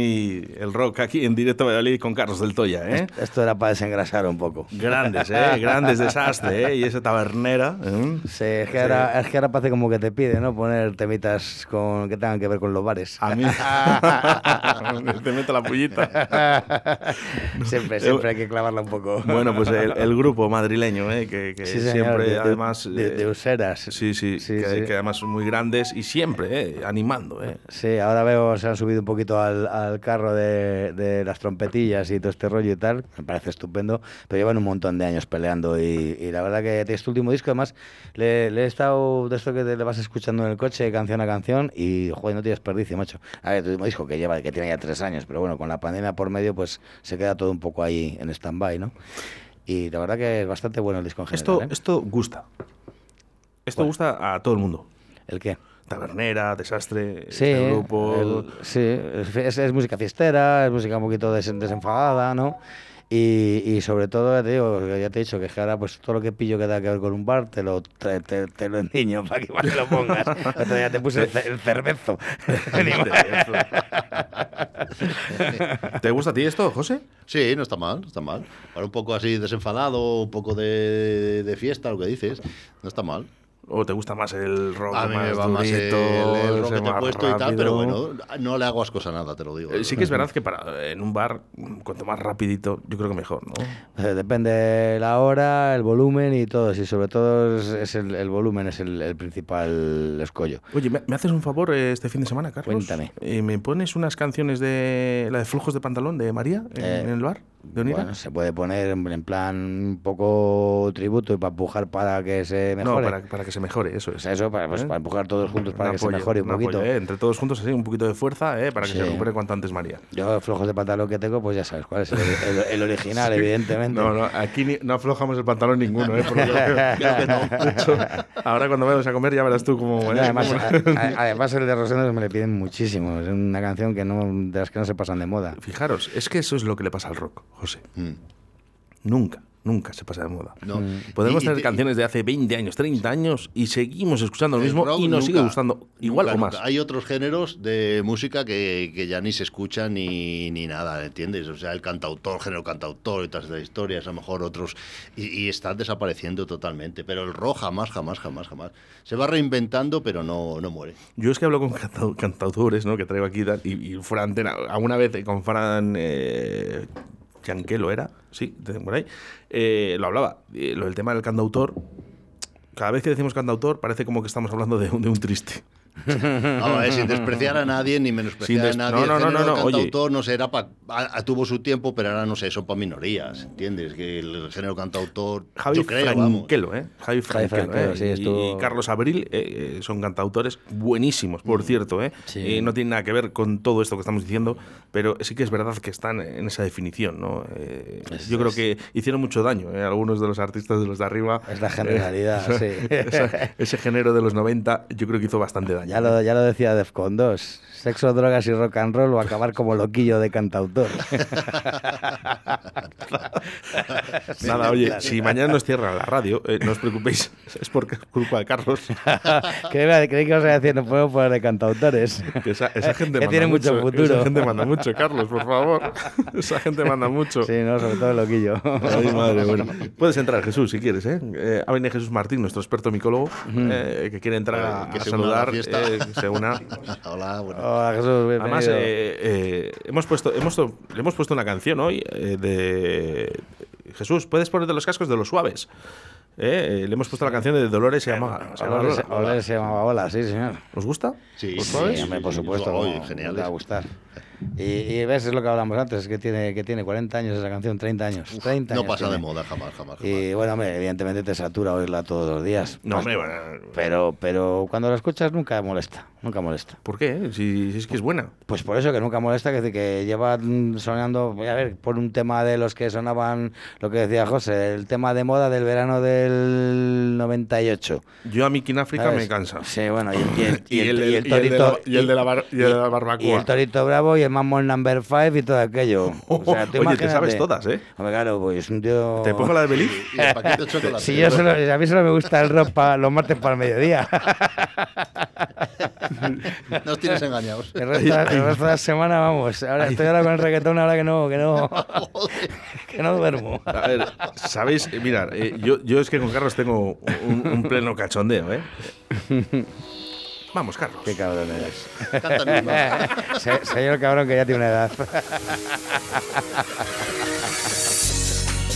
rock aquí en directo Valladolid con Carlos del Toya, ¿eh? Esto era para desengrasar un poco. Grandes, ¿eh? Grandes desastres, ¿eh? Y esa tabernera. ¿eh? Sí, es que, Ahora, es que ahora parece como que te pide, ¿no? Poner temitas con, que tengan que ver con los bares. A mí. te meto la pullita. siempre, siempre hay que clavarla un poco. Bueno, pues el, el grupo madrileño, ¿eh? que, que Sí, señor, siempre, de- de- además. de- de eh, useras. Sí, sí, Sí, que, sí. que además son muy grandes y siempre, ¿eh? Animando, ¿eh? Sí, ahora veo, se han subido un poquito al, al carro de, de las trompetillas y todo este rollo y tal. Me parece estupendo, pero llevan un montón de años peleando y, y la verdad que este último disco, además, le, le he estado de esto que te le vas escuchando en el coche, canción a canción, y joder, no tienes desperdicio, macho. A ver, tu último disco que lleva, que tiene ya tres años, pero bueno, con la pandemia por medio, pues se queda todo un poco ahí en stand-by, ¿no? Y la verdad que es bastante bueno el disco en general. Esto, ¿eh? esto gusta. Esto gusta a todo el mundo. ¿El qué? Tabernera, desastre, Sí, este grupo. el- sí es, música fiestera, es música un poquito des- desenfadada, ¿no? Y, y sobre todo, ya te digo, ya te he dicho que ahora pues todo lo que pillo que tenga que ver con un bar, te lo, te, te- te lo endiño para que igual te lo pongas. Otro día te puse el, ce- el cervezo. ¿Te gusta a ti esto, José? Sí, no está mal, no está mal. Ahora un poco así desenfadado, un poco de, de fiesta, lo que dices. No está mal. ¿O te gusta más el rock A mí más me va más el, el rock que te he más puesto y tal, rápido? pero bueno, no le hago asco a nada, te lo digo. Eh, Sí que es verdad que para en un bar, cuanto más rapidito, yo creo que mejor, ¿no? Eh, Depende de la hora, el volumen y todo. Y sobre todo es, el, el volumen es el, el principal escollo. Oye, ¿me, me haces un favor eh, este fin de semana, Carlos? Cuéntame. Eh, ¿Me pones unas canciones de la de Flujos de Pantalón de María en, Eh, en el bar de? Bueno, se puede poner en, plan un poco tributo y para empujar para que se no, mejore. para, para que se mejore, eso es. Pues eso, para, pues, ¿Eh? para empujar todos juntos para Un que se mejore un poquito. apoyo, ¿eh? Entre todos juntos, así, un poquito de fuerza, ¿eh? Para que Sí. se recupere cuanto antes María. Yo, flojos de pantalón que tengo, pues ya sabes cuál es el, el- el original, Sí. evidentemente. No, no, aquí ni- no aflojamos el pantalón ninguno, ¿eh? Creo que no. De hecho, ahora cuando vayamos a comer ya verás tú cómo... No, ¿eh? además, cómo- a- a- además, el de Rosendo me le piden muchísimo. Es una canción que no, de las que no se pasan de moda. Fijaros, es que eso es lo que le pasa al rock, José. Mm. Nunca, nunca se pasa de moda. No. Podemos Y- tener te- canciones de hace 20 años, 30 años y seguimos escuchando lo mismo y nos sigue gustando igual nunca, o más. nunca. Hay otros géneros de música que, que ya ni se escuchan ni, ni nada, ¿entiendes? O sea, el cantautor, género cantautor y todas estas historias, a lo mejor otros, y, y están desapareciendo totalmente. Pero el rock jamás, jamás, jamás, jamás. Se va reinventando, pero no, no muere. Yo es que hablo con cantau- cantautores, ¿no? Que traigo aquí tal, y, y fuera de antena, alguna vez con Fran eh, Yanquelo era, sí, por ahí, eh, lo hablaba. Lo del tema del cantautor, cada vez que decimos cantautor parece como que estamos hablando de de un triste. Vamos, eh, sin despreciar a nadie ni menospreciar a nadie. no, no, el no, no, no, oye. cantautor no sé, era pa- a- a- tuvo su tiempo, pero ahora no sé, son para minorías, ¿entiendes? Que el género cantautor, Javi yo creo, vamos. Franquelo, ¿eh? Javi Franquelo, Franquelo, ¿eh? sí, Y- estuvo- y, Carlos Abril eh, eh, son cantautores buenísimos, por cierto, ¿eh? Sí. No tiene nada que ver con todo esto que estamos diciendo, pero sí que es verdad que están en esa definición. Eh, yo creo que hicieron mucho daño, ¿eh? Algunos de los artistas de los de arriba. Es la generalidad, sí. esa- ese género de los 90 yo creo que hizo bastante daño. Ya lo, ya lo decía Defcon 2. Sexo, drogas y rock and roll o acabar como loquillo de cantautor. Nada, oye, si mañana nos cierran la radio, eh, no os preocupéis, es por culpa de Carlos. Creí creí que os iba a decir, no puedo poner de cantautores. Que esa, esa gente Que manda tiene mucho mucho, futuro. Esa gente manda mucho, Carlos, por favor. Esa gente manda mucho. Sí, no, sobre todo el loquillo. Ay, madre, bueno. Puedes entrar, Jesús, si quieres, ¿eh? Eh, ha venido Jesús Martín, nuestro experto micólogo, eh, que quiere entrar a, Que a se una a la saludar, eh, se una. Hola, bueno. Hola Jesús, bienvenido. Además, eh, eh, hemos, puesto, hemos, le hemos puesto una canción hoy eh, de... Jesús, ¿puedes ponerte los cascos de los suaves? Eh, le hemos puesto la canción de Dolores se llama. se llama Dolores, Lola. Dolores se llamaba Hola, sí, señor. ¿Os gusta? Sí, ¿Os sí? Sí, por supuesto. Oye, genial. va a gustar. Y, y ves, es lo que hablamos antes, que tiene, que tiene 40 años esa canción, 30 años. 30 No años pasa de tiene. moda jamás, jamás. jamás. Y bueno, hombre, evidentemente te satura oírla todos los días. No, hombre, bueno, Pero, pero cuando la escuchas nunca molesta, nunca molesta. ¿por qué? Si, si es que es buena. Pues por eso que nunca molesta, que, que lleva sonando, a ver, por un tema de los que sonaban, lo que decía José, el tema de moda del verano del 98. Yo a Miki en África me cansa. Sí, bueno, y el, y el, y el- y el y el de la- torito. y el de la bar- y el de la y barbacoa. el torito bravo y el mamón number five y todo aquello. O sea, tú Oye, te sabes todas, ¿eh? Hombre, claro, pues yo... ¿Te pongo la de Beliz? Y el paquete de chocolate. Si yo solo, a mí solo me gusta el rock para los martes para el mediodía. Nos tienes engañados. El resto, el resto de la semana, vamos. Ahora estoy ahora con el reggaetón, ahora que no, que no, que no duermo. A ver, ¿sabéis? Eh, Mirad, eh, yo, yo es que con Carlos tengo un, un pleno cachondeo, ¿eh? Vamos, Carlos. Qué cabrón eres. Cántanos más. Se- Señor cabrón que ya tiene una edad.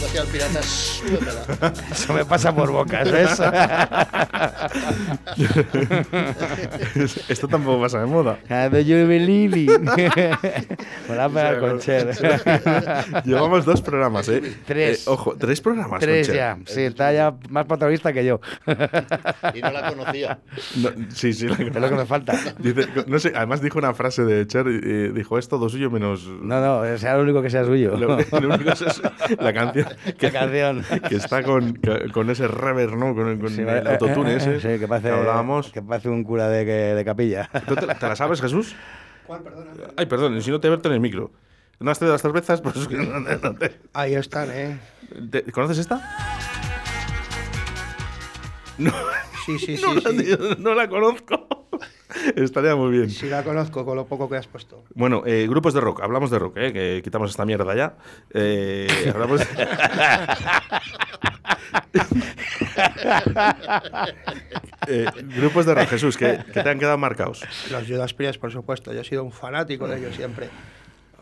El pirata, súbemela. Eso me pasa por bocas, ¿ves? Esto tampoco pasa de moda. Ah, Do you believe it? Me la ha pegado con Cher. Llevamos dos programas, ¿eh? Tres. Eh, ojo, tres programas. Tres con Cher. ya. Sí, está ya más patologista que yo. Y no la conocía. No, sí, sí. la- Es lo que me falta. Dice, no sé, además dijo una frase de Cher, y, y dijo, es todo suyo menos... No, no, sea lo único que sea suyo. Lo, lo único es es la canción que, La canción. que está con, con ese reverb, ¿no? Con, con Sí, el autotune ese sí, que parece, hablábamos. que parece un cura de, que- de capilla. ¿Tú te, la- te la sabes, Jesús? ¿Cuál, perdona? Ay, perdón, si no te verte en el micro. ¿No has traído las cervezas? Pues es que no- no- Ahí están, ¿eh? ¿Te- ¿Conoces esta? No, Sí, sí, sí. no, la, sí. tío, no la conozco. Estaría muy bien. Sí la conozco con lo poco que has puesto. Bueno, eh, grupos de rock, hablamos de rock, ¿eh? que quitamos esta mierda ya. Eh, hablamos Eh, grupos de rock, Jesús, que, que te han quedado marcados. Los Judas Priest, por supuesto. Yo he sido un fanático de ellos siempre.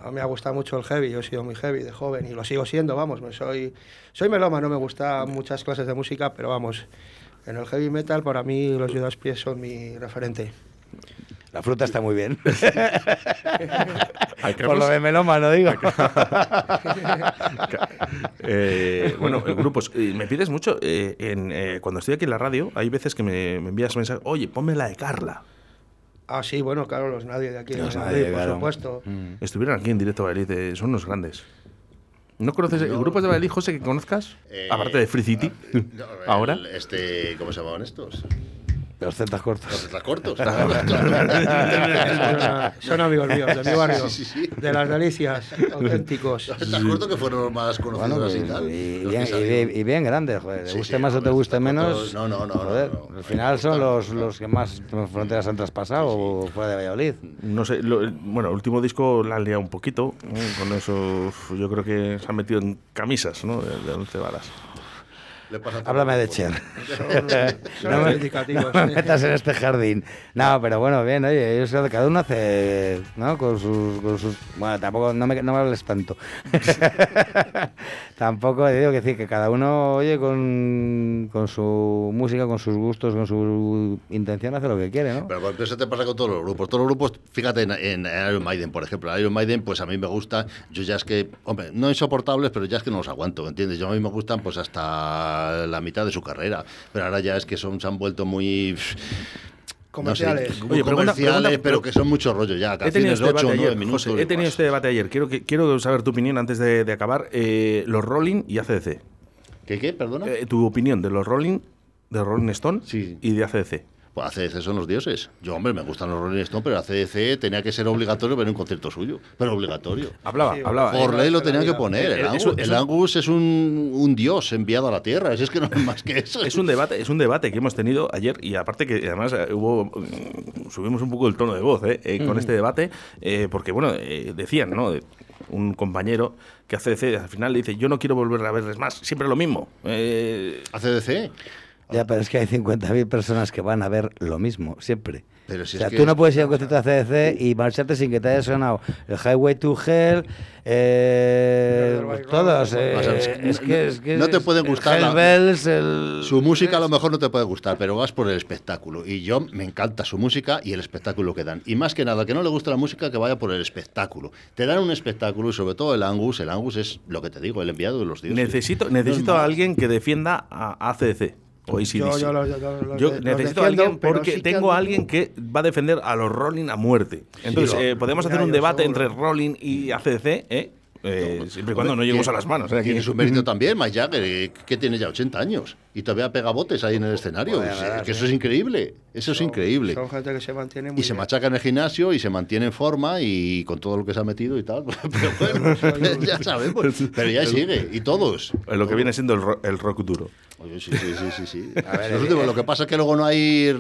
A mí me ha gustado mucho el heavy. Yo he sido muy heavy de joven y lo sigo siendo, vamos. Me soy, soy melómano, me gustan muchas clases de música, pero vamos. En el heavy metal, para mí, los Judas Priest son mi referente. La fruta está muy bien. Por lo de melómano, digo. Eh, bueno, grupos, eh, me pides mucho. eh, en, eh, cuando estoy aquí en la radio, hay veces que me, me envías mensajes, oye, ponme la de Carla. Ah, sí, bueno, claro, los nadie de aquí de Los Madrid, Nadie, por claro. supuesto. Estuvieron aquí en directo a Elite, son unos grandes. ¿No conoces No. grupos de Valladolid, José, que conozcas? Eh, Aparte de Free City. No, el- Ahora. Este, ¿Cómo se llamaban estos? Los centas Los cortos. tetracortos. Son, amigos míos de mi barrio, Sí, sí, sí. de las delicias, auténticos. Los tetracortos que fueron los más conocidos Bueno, así y tal. y, bien, y y grandes, joder. Te Sí, guste sí, más o te guste menos. no, no, no, joder, no, no. al final son los, los que más fronteras han traspasado o fuera de Valladolid. No sé, lo- bueno, el último disco la han liado un poquito. Con eso, yo creo que se han metido en camisas, ¿no? De, de 11 varas. Le pasa todo Háblame de Cher. son no, me, no me metas en este jardín. No, pero bueno, bien, oye, ellos, cada uno hace, ¿no? Con sus, con sus... Bueno, tampoco, no me, no me hables tanto. tampoco, digo que decir que cada uno, oye, con, con su música, con sus gustos, con su intención, hace lo que quiere, ¿no? Pero por ejemplo, eso te pasa con todos los grupos. Todos los grupos, fíjate en, en Iron Maiden, por ejemplo. Iron Maiden, pues a mí me gusta. Yo ya es que, hombre, no insoportables, pero ya es que no los aguanto, ¿entiendes? Yo a mí me gustan pues hasta la mitad de su carrera. Pero ahora ya es que son, se han vuelto muy. No sé, Comerciales. muy Oye, pregunta- comerciales, pregunta- pero que son mucho rollo ya. He tenido este de debate 8 o 9 ayer, minutos. José, he tenido este debate ayer. Quiero, que, quiero saber tu opinión antes de, de acabar. Eh, los Rolling y ACDC. ¿Qué, qué? ¿Perdona? Eh, tu opinión de los Rolling, de Rolling Stone Sí. y de ACDC. Pues ACDC son los dioses. Yo, hombre, me gustan los Rolling Stones, pero ACDC tenía que ser obligatorio ver un concierto suyo. Pero obligatorio. Hablaba, Sí, hablaba. Por eh, ley lo tenían que poner. El, Eh, Angus, eso- el Angus es un, un dios enviado a la tierra. Es que no es más que eso. Es un debate, es un debate que hemos tenido ayer y aparte que además eh, hubo mm, subimos un poco el tono de voz eh, eh, con este debate eh, porque bueno eh, decían no De- un compañero que hace DC al final le dice yo no quiero volver a verles más siempre lo mismo Eh, ACDC. Ya, pero es que hay 50.000 personas que van a ver lo mismo, siempre. Pero si o sea, es que- tú no puedes ir a un concierto de ACDC y marcharte sin que te haya sonado el Highway to Hell, eh, todos. eh, O sea, es que, es que no te pueden el gustar la- el- Su música a lo mejor no te puede gustar, pero vas por el espectáculo. Y yo me encanta su música y el espectáculo que dan. Y más que nada, que no le gusta la música, que vaya por el espectáculo. Te dan un espectáculo y sobre todo el Angus. El Angus es lo que te digo, el enviado de los dioses. Necesito, necesito a alguien que defienda a ACDC o ACDC. Yo- necesito a alguien porque sí tengo a alguien que va a defender a los Rolling a muerte. Entonces, eh, podemos hacer un debate seguro. entre Rolling y ACDC, ¿eh? Eh, siempre y cuando no lleguemos a las manos. ¿eh? Tiene su mérito también, Mike Jagger, que tiene ya 80 años y todavía pega botes ahí en el escenario. Joder, Es- que eso es increíble. Eso es increíble. Son gente que se mantiene muy Y se machaca en el gimnasio y se mantiene en forma y con todo lo que se ha metido y tal. Pero bueno, ya sabemos. Pero ya sigue. Y todos. Lo que viene siendo el, ro- el rock duro. Oye, sí, sí, sí, sí, sí. A ver, Los eh, últimos, lo que pasa es que luego no hay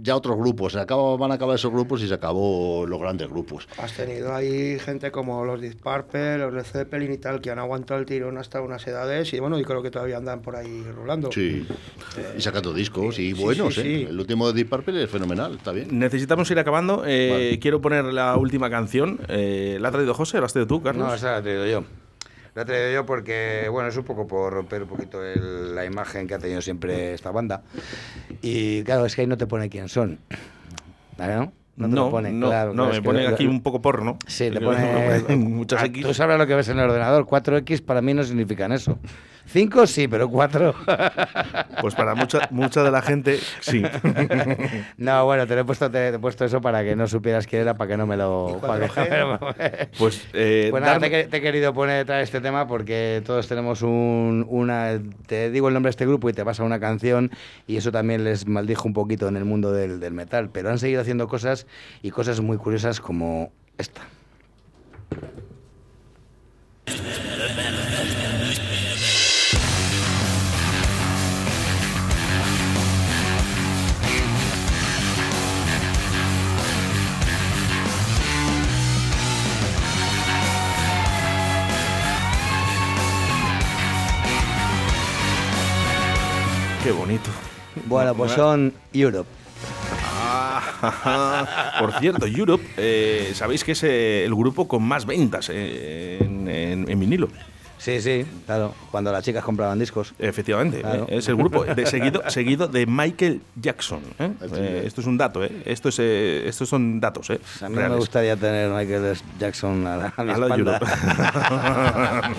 ya otros grupos. Se acaba- van a acabar esos grupos y se acabó los grandes grupos. Has tenido ahí gente como los Deep Purple, los de Zeppelin y tal, que han aguantado el tirón hasta unas edades y bueno, y creo que todavía andan por ahí rolando. Sí. Y sacando discos y sí, buenos, sí, ¿eh? sí. El último de Deep Purple es fenomenal, está bien. Necesitamos ir acabando. Eh, Vale. Quiero poner la última canción. Eh, ¿La ha traído José? ¿La has traído tú, Carlos? No, esa la he traído yo. La he traído yo porque, bueno, es un poco por romper un poquito el- la imagen que ha tenido siempre esta banda. Y claro, es que ahí no te pone quién son. ¿Vale, no? No, te lo no, pone, no, claro, no, me pone lo- aquí un poco porno. Sí, te pone muchas Ah, X. Tú sabrás lo que ves en el ordenador. 4X para mí no significan eso. 5 sí, pero 4. Pues para mucha, mucha de la gente, sí. no, bueno, te lo he puesto, te, he puesto eso para que no supieras quién era, para que no me lo. para que- Pues, eh, Pues nada, darme- te, he que- te he querido poner traer este tema porque todos tenemos un, una. Te digo el nombre de este grupo y te pasa una canción y eso también les maldijo un poquito en el mundo del, del metal. Pero han seguido haciendo cosas y cosas muy curiosas como esta. Qué bonito. Bueno, pues son Europe. Ah, por cierto, Europe, eh, sabéis que es eh, el grupo con más ventas eh, en, en- en vinilo. Sí, sí, claro. Cuando las chicas compraban discos. Efectivamente, Claro. eh, es el grupo de seguido, seguido de Michael Jackson. ¿eh? Eh, esto es un dato, ¿eh? Esto es, estos son datos. ¿eh? A mí no me gustaría tener Michael Jackson a la, A la espalda.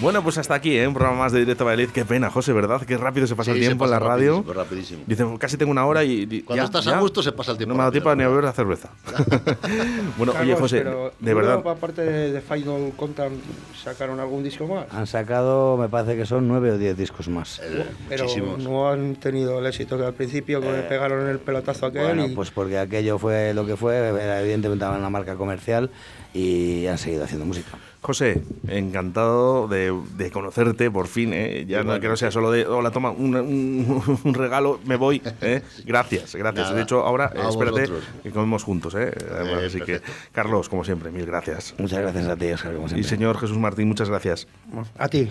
Bueno, pues hasta aquí, ¿eh? un programa más de Directo Valladolid. Qué pena, José, ¿verdad? Qué rápido se pasa Sí, el tiempo en la radio. rapidísimo, rapidísimo. Dice, casi tengo una hora y. y Cuando ya, estás ya. a gusto se pasa el tiempo No me ha dado tiempo ni a beber la cerveza. bueno, oye, José, pero de verdad. Aparte de, de Final Contact, ¿sacaron algún disco más? Han sacado, me parece que son nueve o diez discos más. Pero muchísimos. no han tenido el éxito que al principio que me pegaron el pelotazo aquel Bueno, y pues porque aquello fue lo que fue, era evidentemente una marca comercial y han seguido haciendo música. José, encantado de, de conocerte por fin. ¿eh? Ya no, que no sea solo de, hola, toma un, un- un regalo, me voy. ¿eh? Gracias, gracias. Nada, de hecho, ahora a espérate vosotros. que comemos juntos. ¿eh? Bueno, así que. Carlos, como siempre, mil gracias. Muchas gracias a ti, Oscar, como Y señor Jesús Martín, muchas gracias. a ti.